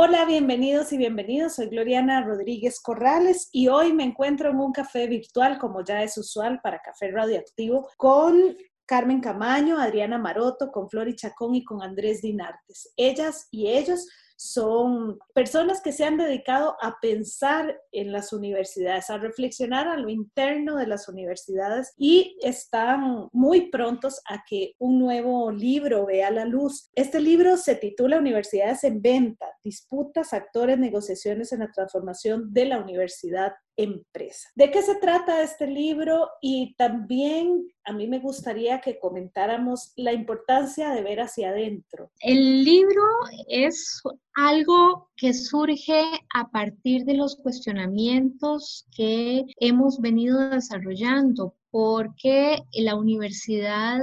Hola, bienvenidos y bienvenidos. Soy Gloriana Rodríguez Corrales y hoy me encuentro en un café virtual, como ya es usual para Café Radioactivo, con Carmen Camaño, Adriana Maroto, con Flori Chacón y con Andrés Dinartes. Ellas y ellos son personas que se han dedicado a pensar en las universidades, a reflexionar a lo interno de las universidades y están muy prontos a que un nuevo libro vea la luz. Este libro se titula Universidades en Venta, disputas, actores, negociaciones en la transformación de la universidad empresa. ¿De qué se trata este libro? Y también a mí me gustaría que comentáramos la importancia de ver hacia adentro. El libro es algo que surge a partir de los cuestionamientos que hemos venido desarrollando porque la universidad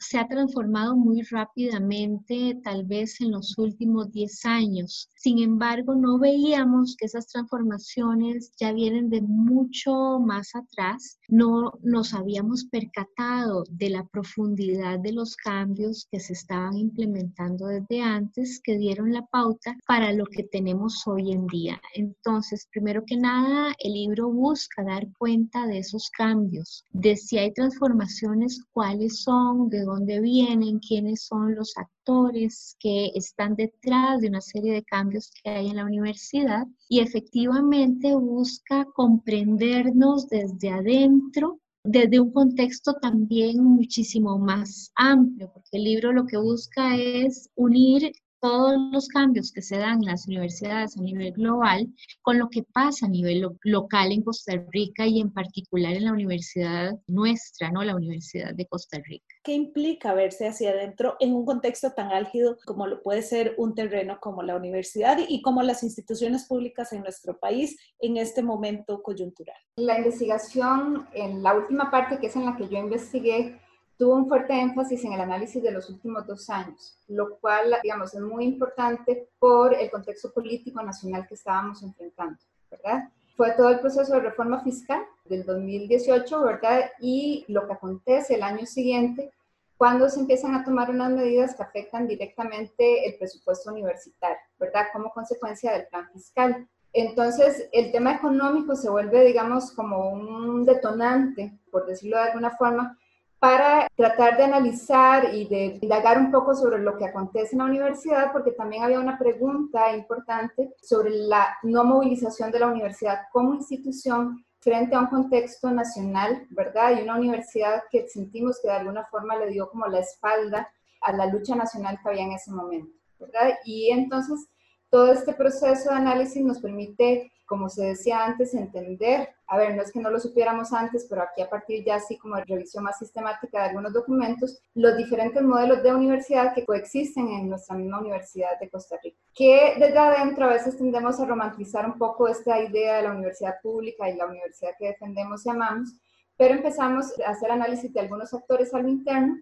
se ha transformado muy rápidamente, tal vez en los últimos 10 años. Sin embargo, no veíamos que esas transformaciones ya vienen de mucho más atrás. No nos habíamos percatado de la profundidad de los cambios que se estaban implementando desde antes, que dieron la pauta para lo que tenemos hoy en día. Entonces, primero que nada, el libro busca dar cuenta de esos cambios, de si hay transformaciones, cuáles son, de dónde vienen, quiénes son los actores que están detrás de una serie de cambios que hay en la universidad y efectivamente busca comprendernos desde adentro desde un contexto también muchísimo más amplio, porque el libro lo que busca es unir todos los cambios que se dan en las universidades a nivel global con lo que pasa a nivel local en Costa Rica y en particular en la universidad nuestra, ¿no? La Universidad de Costa Rica. ¿Qué implica verse hacia adentro en un contexto tan álgido como lo puede ser un terreno como la universidad y como las instituciones públicas en nuestro país en este momento coyuntural? La investigación, en la última parte que es en la que yo investigué, tuvo un fuerte énfasis en el análisis de los últimos dos años, lo cual, digamos, es muy importante por el contexto político nacional que estábamos enfrentando, ¿verdad? Fue todo el proceso de reforma fiscal del 2018, ¿verdad? Y lo que acontece el año siguiente, cuando se empiezan a tomar unas medidas que afectan directamente el presupuesto universitario, ¿verdad? Como consecuencia del plan fiscal. Entonces, el tema económico se vuelve, digamos, como un detonante, por decirlo de alguna forma, para tratar de analizar y de indagar un poco sobre lo que acontece en la universidad, porque también había una pregunta importante sobre la no movilización de la universidad como institución frente a un contexto nacional, ¿verdad? Y una universidad que sentimos que de alguna forma le dio como la espalda a la lucha nacional que había en ese momento, ¿verdad? Y entonces todo este proceso de análisis nos permite como se decía antes, entender, a ver, no es que no lo supiéramos antes, pero aquí a partir ya así como de revisión más sistemática de algunos documentos, los diferentes modelos de universidad que coexisten en nuestra misma Universidad de Costa Rica. Que desde adentro a veces tendemos a romantizar un poco esta idea de la universidad pública y la universidad que defendemos y amamos, pero empezamos a hacer análisis de algunos actores al interno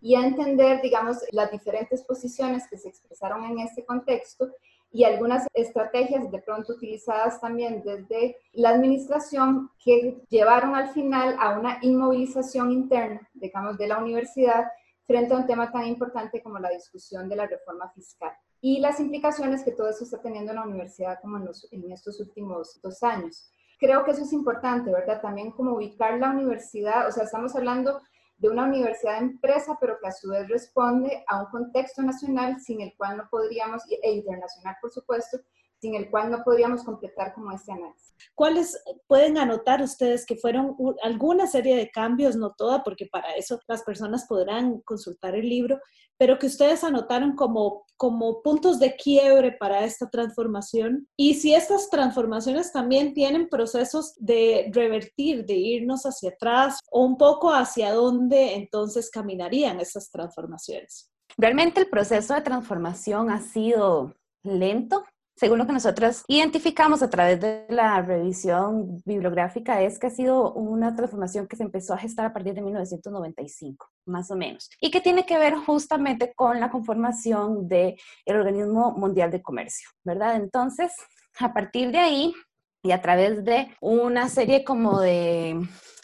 y a entender, digamos, las diferentes posiciones que se expresaron en este contexto y algunas estrategias de pronto utilizadas también desde la administración que llevaron al final a una inmovilización interna, digamos, de la universidad frente a un tema tan importante como la discusión de la reforma fiscal y las implicaciones que todo eso está teniendo en la universidad como en, en estos últimos dos años. Creo que eso es importante, ¿verdad? También como ubicar la universidad, o sea, estamos hablando de una universidad empresa, pero que a su vez responde a un contexto nacional sin el cual no podríamos, e internacional por supuesto, sin el cual no podríamos completar como este análisis. ¿Cuáles pueden anotar ustedes que fueron alguna serie de cambios, no toda, porque para eso las personas podrán consultar el libro, pero que ustedes anotaron como, como puntos de quiebre para esta transformación? Y si estas transformaciones también tienen procesos de revertir, de irnos hacia atrás o un poco hacia dónde entonces caminarían esas transformaciones. Realmente el proceso de transformación ha sido lento, según lo que nosotros identificamos a través de la revisión bibliográfica, es que ha sido una transformación que se empezó a gestar a partir de 1995, más o menos, y que tiene que ver justamente con la conformación del Organismo Mundial de Comercio, ¿verdad? Entonces, a partir de ahí y a través de una serie como de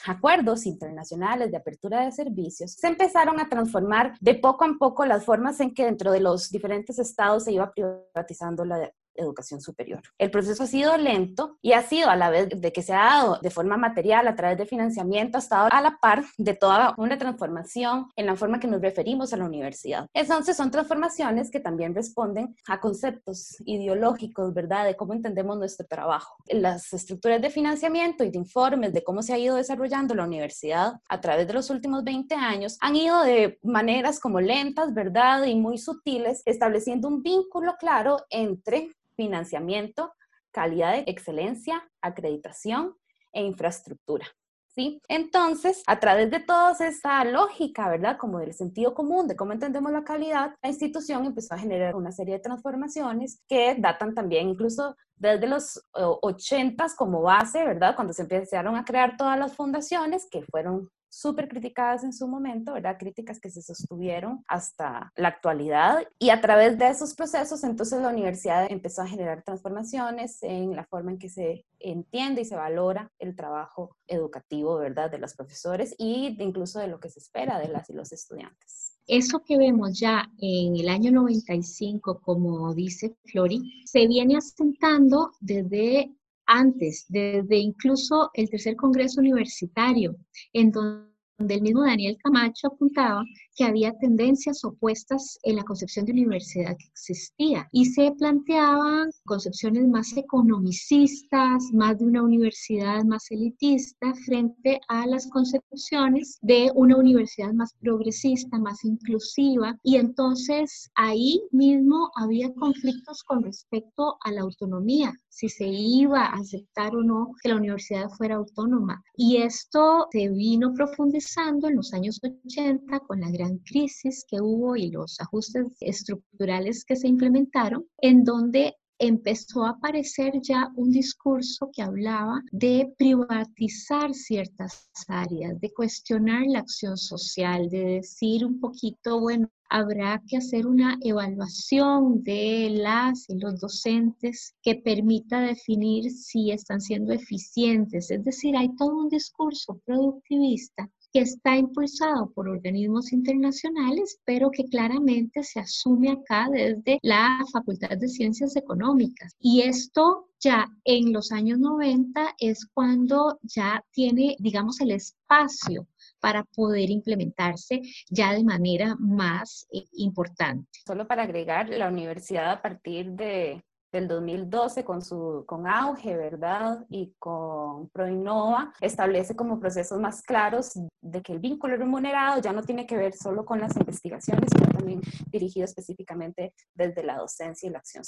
acuerdos internacionales de apertura de servicios, se empezaron a transformar de poco a poco las formas en que dentro de los diferentes estados se iba privatizando la educación superior. El proceso ha sido lento y ha sido a la vez de que se ha dado de forma material a través de financiamiento, ha estado a la par de toda una transformación en la forma que nos referimos a la universidad. Entonces son transformaciones que también responden a conceptos ideológicos, ¿verdad? De cómo entendemos nuestro trabajo. Las estructuras de financiamiento y de informes de cómo se ha ido desarrollando la universidad a través de los últimos 20 años han ido de maneras como lentas, ¿verdad? Y muy sutiles, estableciendo un vínculo claro entre financiamiento, calidad de excelencia, acreditación e infraestructura. ¿Sí? Entonces, a través de toda esa lógica, ¿verdad? Como del sentido común, de cómo entendemos la calidad, la institución empezó a generar una serie de transformaciones que datan también incluso desde los 80 como base, ¿verdad? Cuando se empezaron a crear todas las fundaciones que fueron súper criticadas en su momento, ¿verdad? Críticas que se sostuvieron hasta la actualidad. Y a través de esos procesos, entonces la universidad empezó a generar transformaciones en la forma en que se entiende y se valora el trabajo educativo, ¿verdad? De los profesores y incluso de lo que se espera de las y los estudiantes. Eso que vemos ya en el año 95, como dice Flori, se viene asentando desde antes, desde incluso el tercer Congreso Universitario, en donde donde el mismo Daniel Camacho apuntaba que había tendencias opuestas en la concepción de universidad que existía y se planteaban concepciones más economicistas, más de una universidad más elitista frente a las concepciones de una universidad más progresista, más inclusiva y entonces ahí mismo había conflictos con respecto a la autonomía, si se iba a aceptar o no que la universidad fuera autónoma. Y esto se vino profundizando en los años 80 con la gran crisis que hubo y los ajustes estructurales que se implementaron, en donde empezó a aparecer ya un discurso que hablaba de privatizar ciertas áreas, de cuestionar la acción social, de decir un poquito, bueno, habrá que hacer una evaluación de las y los docentes que permita definir si están siendo eficientes. Es decir, hay todo un discurso productivista que está impulsado por organismos internacionales, pero que claramente se asume acá desde la Facultad de Ciencias Económicas. Y esto ya en los años 90 es cuando ya tiene, digamos, el espacio para poder implementarse ya de manera más eh, importante. Solo para agregar, la universidad a partir de, del 2012 con su con auge, ¿verdad? Y con ProInnova establece como procesos más claros de que el vínculo remunerado ya no tiene que ver solo con las investigaciones, sino también dirigido específicamente desde la docencia y la acción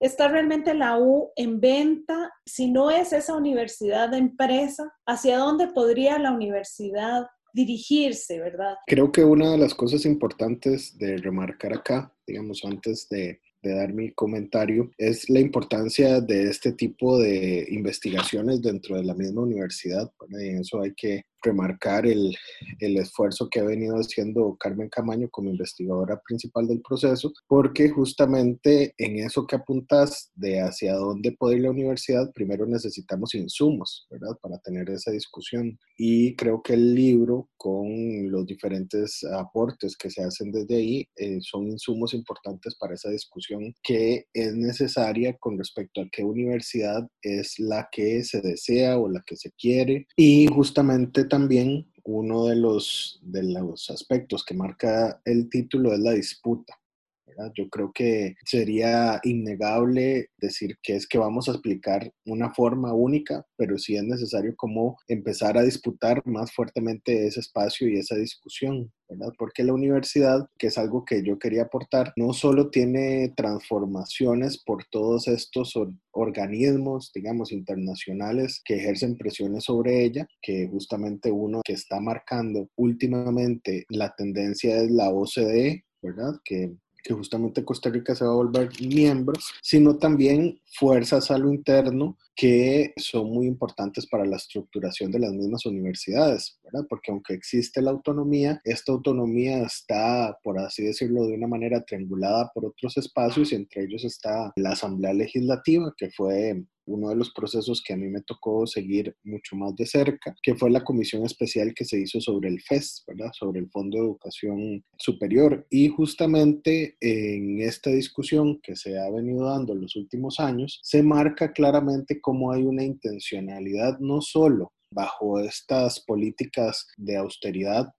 ¿Está realmente la U en venta? Si no es esa universidad de empresa, ¿hacia dónde podría la universidad dirigirse, verdad? Creo que una de las cosas importantes de remarcar acá, digamos, antes de, dar mi comentario, es la importancia de este tipo de investigaciones dentro de la misma universidad. y en eso hay que remarcar el, el, esfuerzo que ha venido haciendo Carmen Camaño como investigadora principal del proceso, porque justamente en eso que apuntas de hacia dónde puede ir la universidad, primero necesitamos insumos, ¿verdad? Para tener esa discusión. Y creo que el libro, con los diferentes aportes que se hacen desde ahí, eh, son insumos importantes para esa discusión que es necesaria con respecto a qué universidad es la que se desea o la que se quiere. Y justamente también uno de los, de los aspectos que marca el título es la disputa. Yo creo que sería innegable decir que es que vamos a explicar una forma única, pero sí es necesario como empezar a disputar más fuertemente ese espacio y esa discusión, ¿verdad? Porque la universidad, que es algo que yo quería aportar, no solo tiene transformaciones por todos estos organismos, digamos, internacionales que ejercen presiones sobre ella, que justamente uno que está marcando últimamente la tendencia es la OCDE, ¿verdad? Que que justamente Costa Rica se va a volver miembro, sino también fuerzas a lo interno que son muy importantes para la estructuración de las mismas universidades, ¿verdad? Porque aunque existe la autonomía, esta autonomía está, por así decirlo, de una manera triangulada por otros espacios y entre ellos está la Asamblea Legislativa, que fue uno de los procesos que a mí me tocó seguir mucho más de cerca, que fue la comisión especial que se hizo sobre el FES. Sobre el Fondo de Educación Superior. Y justamente en esta discusión que se ha venido dando en los últimos años, se marca claramente cómo hay una intencionalidad no solo bajo estas políticas de austeridad.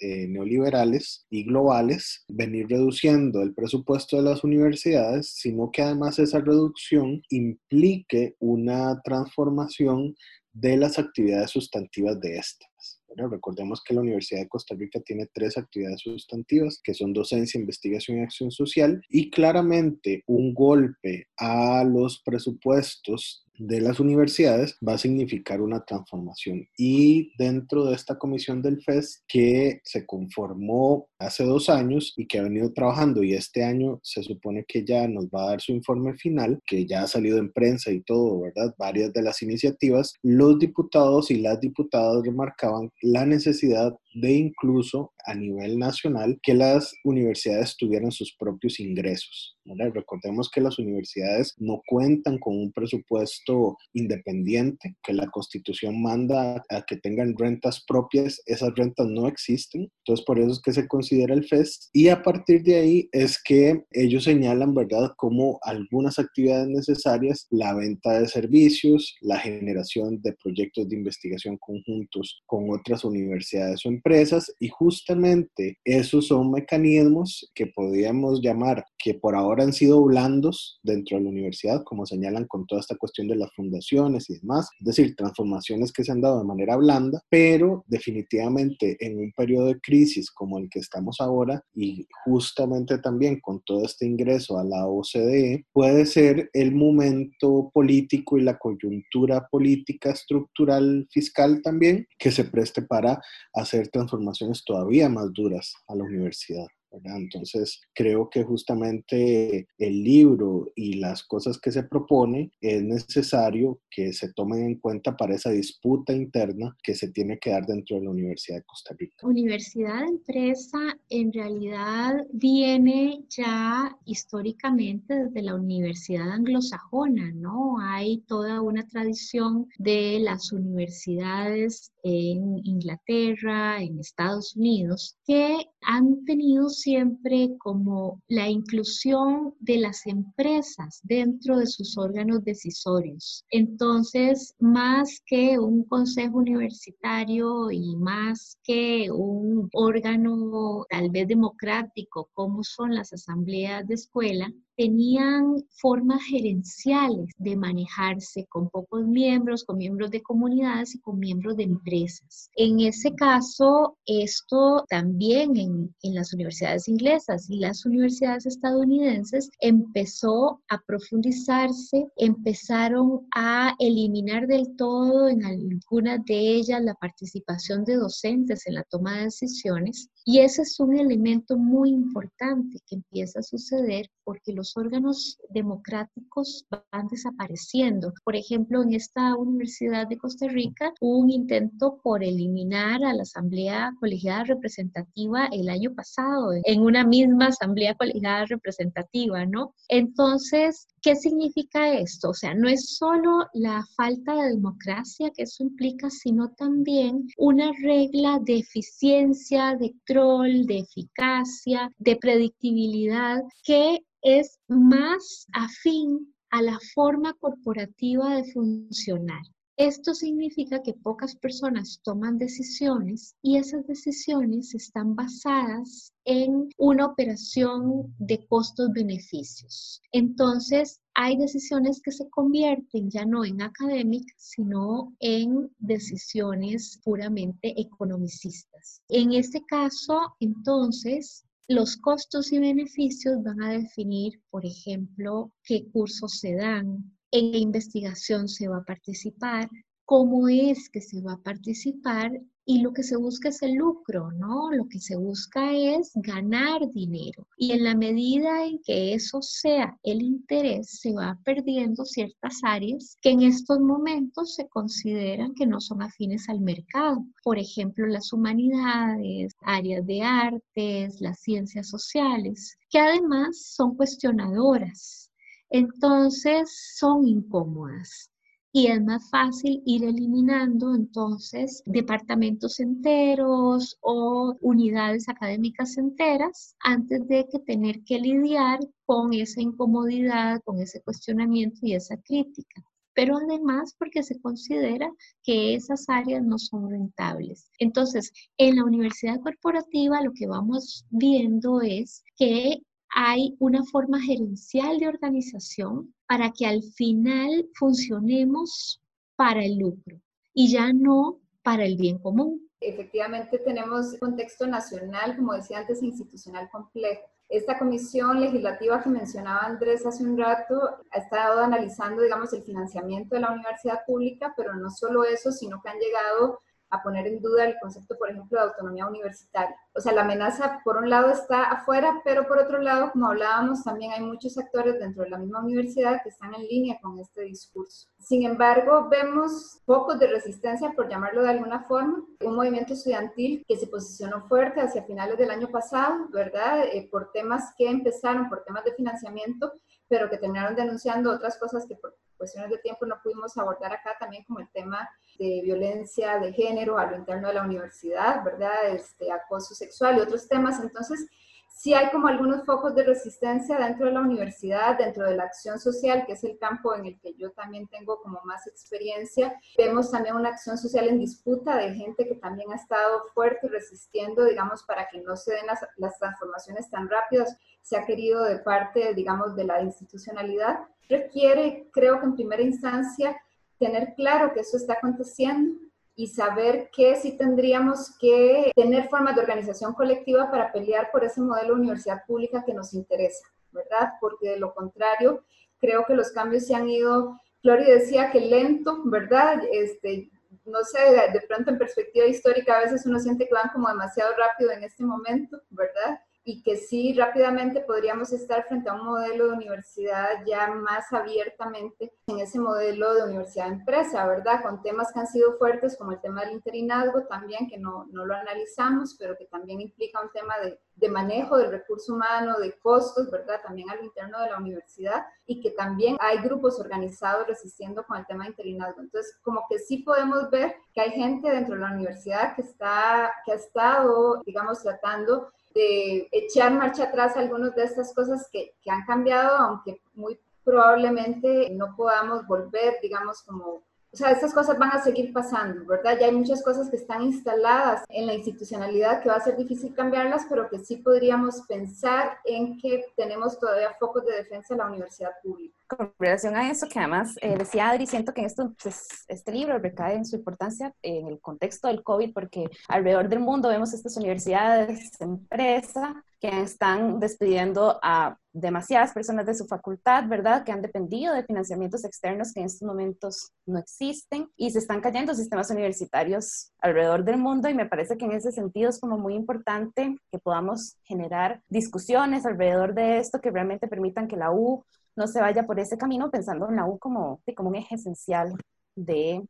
Eh, neoliberales y globales, venir reduciendo el presupuesto de las universidades, sino que además esa reducción implique una transformación de las actividades sustantivas de estas. Recordemos que la Universidad de Costa Rica tiene tres actividades sustantivas, que son docencia, investigación y acción social, y claramente un golpe a los presupuestos de las universidades va a significar una transformación. Y dentro de esta comisión del FES que se conformó hace dos años y que ha venido trabajando y este año se supone que ya nos va a dar su informe final, que ya ha salido en prensa y todo, ¿verdad? Varias de las iniciativas, los diputados y las diputadas remarcaban la necesidad de incluso a nivel nacional que las universidades tuvieran sus propios ingresos. Recordemos que las universidades no cuentan con un presupuesto independiente, que la constitución manda a que tengan rentas propias, esas rentas no existen, entonces por eso es que se considera el FES y a partir de ahí es que ellos señalan, ¿verdad?, como algunas actividades necesarias, la venta de servicios, la generación de proyectos de investigación conjuntos con otras universidades o empresas y justamente esos son mecanismos que podríamos llamar que por ahora han sido blandos dentro de la universidad, como señalan con toda esta cuestión de las fundaciones y demás, es decir, transformaciones que se han dado de manera blanda, pero definitivamente en un periodo de crisis como el que estamos ahora y justamente también con todo este ingreso a la OCDE, puede ser el momento político y la coyuntura política estructural fiscal también que se preste para hacer transformaciones todavía más duras a la universidad. Entonces, creo que justamente el libro y las cosas que se propone es necesario que se tomen en cuenta para esa disputa interna que se tiene que dar dentro de la Universidad de Costa Rica. Universidad empresa en realidad viene ya históricamente desde la universidad anglosajona, ¿no? Hay toda una tradición de las universidades en Inglaterra, en Estados Unidos, que han tenido siempre como la inclusión de las empresas dentro de sus órganos decisorios. Entonces, más que un consejo universitario y más que un órgano tal vez democrático como son las asambleas de escuela, tenían formas gerenciales de manejarse con pocos miembros, con miembros de comunidades y con miembros de empresas. En ese caso, esto también en, en las universidades inglesas y las universidades estadounidenses empezó a profundizarse, empezaron a eliminar del todo en algunas de ellas la participación de docentes en la toma de decisiones y ese es un elemento muy importante que empieza a suceder porque los órganos democráticos van desapareciendo. Por ejemplo, en esta Universidad de Costa Rica hubo un intento por eliminar a la Asamblea Colegiada Representativa el año pasado, en una misma Asamblea Colegiada Representativa, ¿no? Entonces, ¿qué significa esto? O sea, no es solo la falta de democracia que eso implica, sino también una regla de eficiencia, de de eficacia, de predictibilidad, que es más afín a la forma corporativa de funcionar. Esto significa que pocas personas toman decisiones y esas decisiones están basadas en una operación de costos-beneficios. Entonces, hay decisiones que se convierten ya no en académicas, sino en decisiones puramente economicistas. En este caso, entonces, los costos y beneficios van a definir, por ejemplo, qué cursos se dan, en la investigación se va a participar, cómo es que se va a participar y lo que se busca es el lucro, ¿no? Lo que se busca es ganar dinero. Y en la medida en que eso sea el interés, se va perdiendo ciertas áreas que en estos momentos se consideran que no son afines al mercado. Por ejemplo, las humanidades, áreas de artes, las ciencias sociales, que además son cuestionadoras. Entonces son incómodas y es más fácil ir eliminando entonces departamentos enteros o unidades académicas enteras antes de tener que lidiar con esa incomodidad, con ese cuestionamiento y esa crítica pero además porque se considera que esas áreas no son rentables. Entonces, en la universidad corporativa lo que vamos viendo es que hay una forma gerencial de organización para que al final funcionemos para el lucro y ya no para el bien común. Efectivamente tenemos un contexto nacional, como decía antes, institucional complejo. Esta comisión legislativa que mencionaba Andrés hace un rato ha estado analizando, digamos, el financiamiento de la universidad pública, pero no solo eso, sino que han llegado a poner en duda el concepto, por ejemplo, de autonomía universitaria. O sea, la amenaza por un lado está afuera, pero por otro lado, como hablábamos, también hay muchos actores dentro de la misma universidad que están en línea con este discurso. Sin embargo, vemos pocos de resistencia, por llamarlo de alguna forma, un movimiento estudiantil que se posicionó fuerte hacia finales del año pasado, ¿verdad? Eh, por temas que empezaron, por temas de financiamiento, pero que terminaron denunciando otras cosas que por cuestiones de tiempo no pudimos abordar acá, también como el tema de violencia de género a lo interno de la universidad, ¿verdad? Este, acoso sexual y otros temas. Entonces, sí hay como algunos focos de resistencia dentro de la universidad, dentro de la acción social, que es el campo en el que yo también tengo como más experiencia. Vemos también una acción social en disputa de gente que también ha estado fuerte resistiendo, digamos, para que no se den las, las transformaciones tan rápidas. Se ha querido de parte, digamos, de la institucionalidad. Requiere, creo que en primera instancia, tener claro que eso está aconteciendo y saber que sí tendríamos que tener formas de organización colectiva para pelear por ese modelo de universidad pública que nos interesa, ¿verdad? Porque de lo contrario, creo que los cambios se han ido, Flori decía que lento, ¿verdad? Este, no sé, de pronto en perspectiva histórica a veces uno siente que van como demasiado rápido en este momento, ¿verdad? Y que sí rápidamente podríamos estar frente a un modelo de universidad ya más abiertamente en ese modelo de universidad empresa, ¿verdad? Con temas que han sido fuertes como el tema del interinazgo también, que no, no lo analizamos, pero que también implica un tema de, de, manejo del recurso humano, de costos, ¿verdad? También al interno de la universidad y que también hay grupos organizados resistiendo con el tema de interinazgo. Entonces, como que sí podemos ver que hay gente dentro de la universidad que, está, que ha estado, digamos, tratando de echar marcha atrás algunas de estas cosas que, que han cambiado, aunque muy probablemente no podamos volver, digamos, como o sea, estas cosas van a seguir pasando, ¿verdad? Ya hay muchas cosas que están instaladas en la institucionalidad que va a ser difícil cambiarlas, pero que sí podríamos pensar en que tenemos todavía focos de defensa en la universidad pública. Con relación a eso, que además eh, decía Adri, siento que esto, pues, este libro recae en su importancia en el contexto del COVID, porque alrededor del mundo vemos estas universidades, empresas, que están despidiendo a demasiadas personas de su facultad, ¿verdad? Que han dependido de financiamientos externos que en estos momentos no existen y se están cayendo sistemas universitarios alrededor del mundo y me parece que en ese sentido es como muy importante que podamos generar discusiones alrededor de esto que realmente permitan que la U no se vaya por ese camino pensando en la U como, como un eje esencial de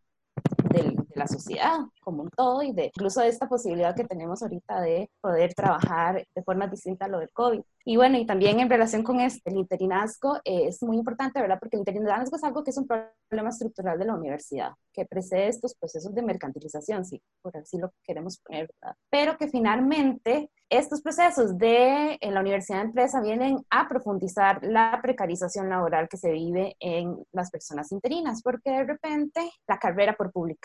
de, la sociedad como un todo y de incluso de esta posibilidad que tenemos ahorita de poder trabajar de forma distinta a lo del COVID. Y bueno, y también en relación con este, el interinazgo, eh, es muy importante, ¿verdad? Porque el interinazgo es algo que es un problema estructural de la universidad, que precede estos procesos de mercantilización, sí, por así lo queremos poner, ¿verdad? Pero que finalmente estos procesos de en la universidad de empresa vienen a profundizar la precarización laboral que se vive en las personas interinas, porque de repente la carrera por publicar,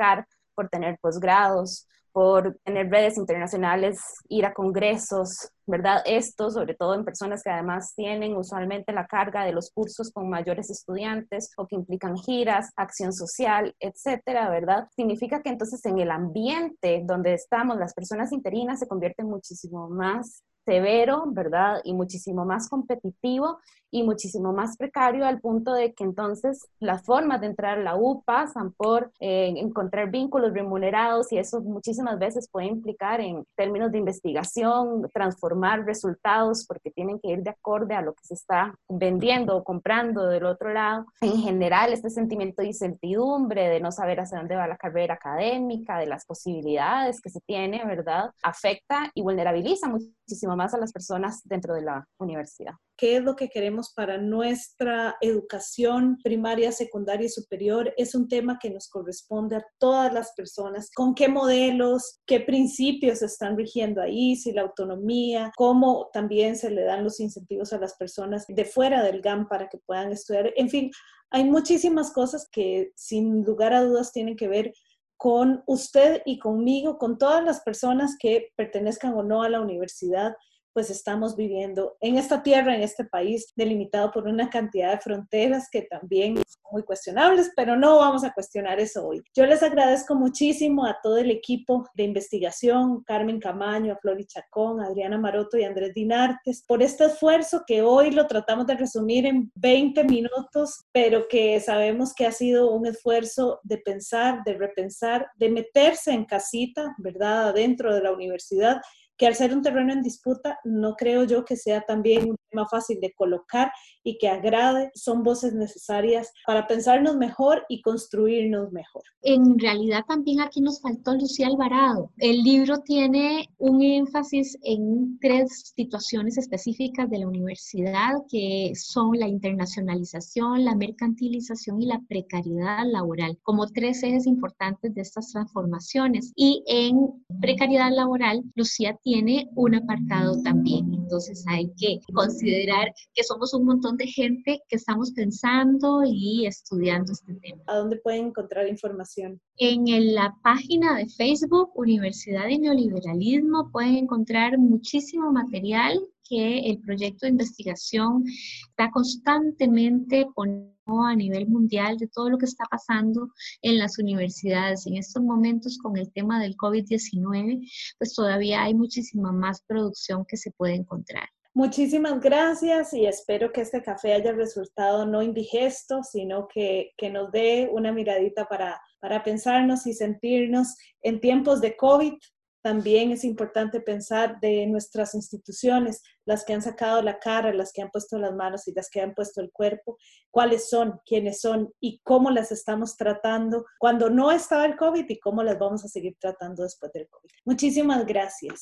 por tener posgrados, por tener redes internacionales, ir a congresos, ¿verdad? Esto, sobre todo en personas que además tienen usualmente la carga de los cursos con mayores estudiantes o que implican giras, acción social, etcétera, ¿verdad? Significa que entonces en el ambiente donde estamos, las personas interinas se convierten muchísimo más severo, ¿verdad? Y muchísimo más competitivo y muchísimo más precario al punto de que entonces las formas de entrar a la U pasan por eh, encontrar vínculos remunerados y eso muchísimas veces puede implicar en términos de investigación, transformar resultados porque tienen que ir de acorde a lo que se está vendiendo o comprando del otro lado. En general, este sentimiento de incertidumbre, de no saber hacia dónde va la carrera académica, de las posibilidades que se tiene, ¿verdad? Afecta y vulnerabiliza muchísimo más a las personas dentro de la universidad qué es lo que queremos para nuestra educación primaria, secundaria y superior, es un tema que nos corresponde a todas las personas. ¿Con qué modelos, qué principios están rigiendo ahí? Si la autonomía, cómo también se le dan los incentivos a las personas de fuera del GAM para que puedan estudiar. En fin, hay muchísimas cosas que sin lugar a dudas tienen que ver con usted y conmigo, con todas las personas que pertenezcan o no a la universidad pues estamos viviendo en esta tierra, en este país, delimitado por una cantidad de fronteras que también son muy cuestionables, pero no vamos a cuestionar eso hoy. Yo les agradezco muchísimo a todo el equipo de investigación, Carmen Camaño, a Flori Chacón, Adriana Maroto y Andrés Dinartes, por este esfuerzo que hoy lo tratamos de resumir en 20 minutos, pero que sabemos que ha sido un esfuerzo de pensar, de repensar, de meterse en casita, ¿verdad?, adentro de la universidad que al ser un terreno en disputa, no creo yo que sea también tema fácil de colocar y que agrade, son voces necesarias para pensarnos mejor y construirnos mejor. En realidad también aquí nos faltó Lucía Alvarado. El libro tiene un énfasis en tres situaciones específicas de la universidad, que son la internacionalización, la mercantilización y la precariedad laboral, como tres ejes importantes de estas transformaciones. Y en precariedad laboral, Lucía tiene un apartado también. Entonces hay que considerar que somos un montón de gente que estamos pensando y estudiando este tema. ¿A dónde pueden encontrar información? En la página de Facebook Universidad de Neoliberalismo pueden encontrar muchísimo material que el proyecto de investigación está constantemente poniendo a nivel mundial de todo lo que está pasando en las universidades. En estos momentos con el tema del COVID-19, pues todavía hay muchísima más producción que se puede encontrar. Muchísimas gracias y espero que este café haya resultado no indigesto, sino que, que nos dé una miradita para, para pensarnos y sentirnos en tiempos de COVID, también es importante pensar de nuestras instituciones, las que han sacado la cara, las que han puesto las manos y las que han puesto el cuerpo, cuáles son, quiénes son y cómo las estamos tratando cuando no estaba el COVID y cómo las vamos a seguir tratando después del COVID. Muchísimas gracias.